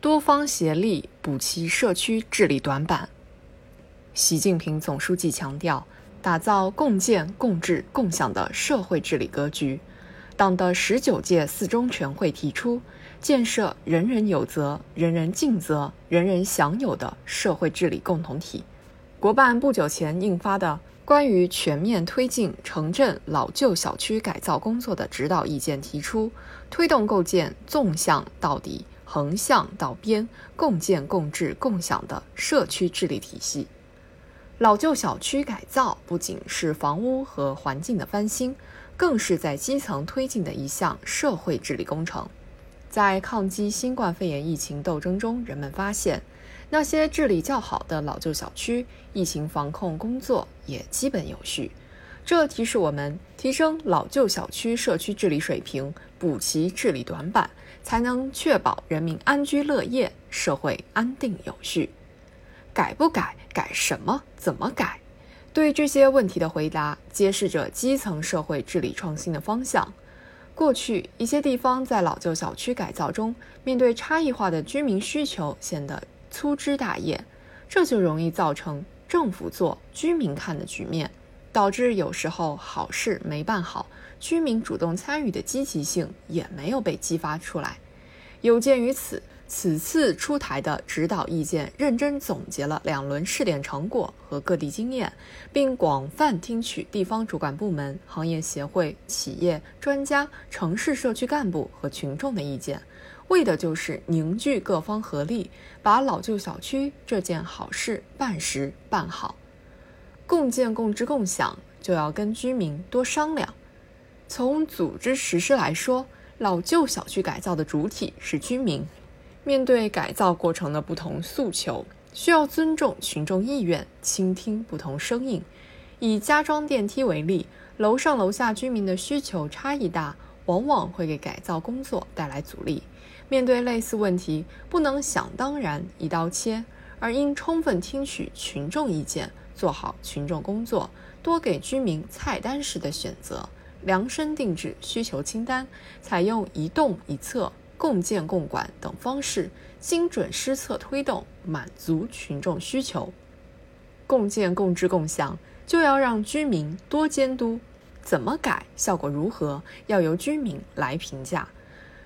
多方协力补齐社区治理短板。习近平总书记强调，打造共建共治共享的社会治理格局。党的十九届四中全会提出，建设人人有责、人人尽责、人人享有的社会治理共同体。国办不久前印发的《关于全面推进城镇老旧小区改造工作的指导意见》提出，推动构建纵向到底、横向到边、共建共治共享的社区治理体系。老旧小区改造不仅是房屋和环境的翻新。更是在基层推进的一项社会治理工程。在抗击新冠肺炎疫情斗争中，人们发现，那些治理较好的老旧小区，疫情防控工作也基本有序。这提示我们，提升老旧小区社区治理水平，补齐治理短板，才能确保人民安居乐业，社会安定有序。改不改？改什么？怎么改？对这些问题的回答，揭示着基层社会治理创新的方向。过去，一些地方在老旧小区改造中，面对差异化的居民需求，显得粗枝大叶，这就容易造成政府做、居民看的局面，导致有时候好事没办好，居民主动参与的积极性也没有被激发出来。有鉴于此。此次出台的指导意见，认真总结了两轮试点成果和各地经验，并广泛听取地方主管部门、行业协会、企业、专家、城市社区干部和群众的意见，为的就是凝聚各方合力，把老旧小区这件好事办实办好。共建共治共享，就要跟居民多商量。从组织实施来说，老旧小区改造的主体是居民。面对改造过程的不同诉求，需要尊重群众意愿，倾听不同声音。以加装电梯为例，楼上楼下居民的需求差异大，往往会给改造工作带来阻力。面对类似问题，不能想当然一刀切，而应充分听取群众意见，做好群众工作，多给居民菜单式的选择，量身定制需求清单，采用一动一策。共建共管等方式，精准施策推动，满足群众需求。共建共治共享，就要让居民多监督，怎么改，效果如何，要由居民来评价。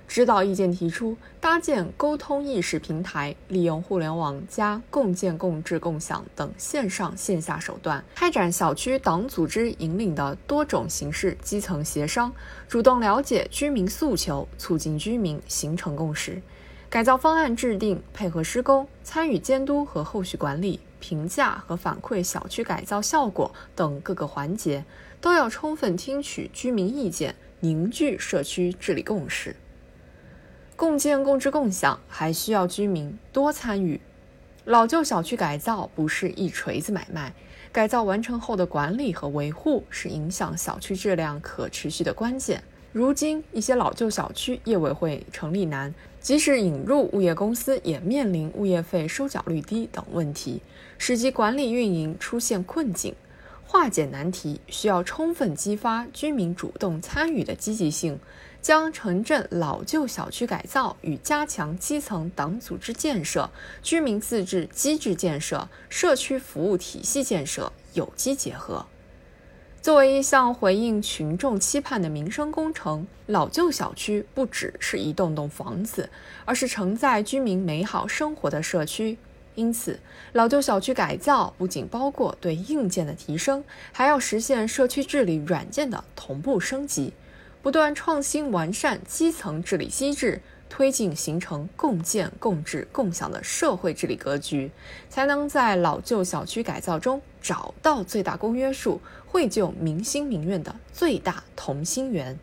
指导意见提出，搭建沟通议事平台，利用互联网加共建共治共享等线上线下手段，开展小区党组织引领的多种形式基层协商，主动了解居民诉求，促进居民形成共识。改造方案制定、配合施工、参与监督和后续管理、评价和反馈小区改造效果等各个环节，都要充分听取居民意见，凝聚社区治理共识。共建共治共享还需要居民多参与。老旧小区改造不是一锤子买卖，改造完成后的管理和维护是影响小区质量可持续的关键。如今，一些老旧小区业委会成立难，即使引入物业公司，也面临物业费收缴率低等问题，使其管理运营出现困境。化解难题需要充分激发居民主动参与的积极性。将城镇老旧小区改造与加强基层党组织建设、居民自治机制建设、社区服务体系建设有机结合。作为一项回应群众期盼的民生工程，老旧小区不只是一栋栋房子，而是承载居民美好生活的社区。因此，老旧小区改造不仅包括对硬件的提升，还要实现社区治理软件的同步升级。不断创新完善基层治理机制，推进形成共建共治共享的社会治理格局，才能在老旧小区改造中找到最大公约数，绘就民心民愿的最大同心圆。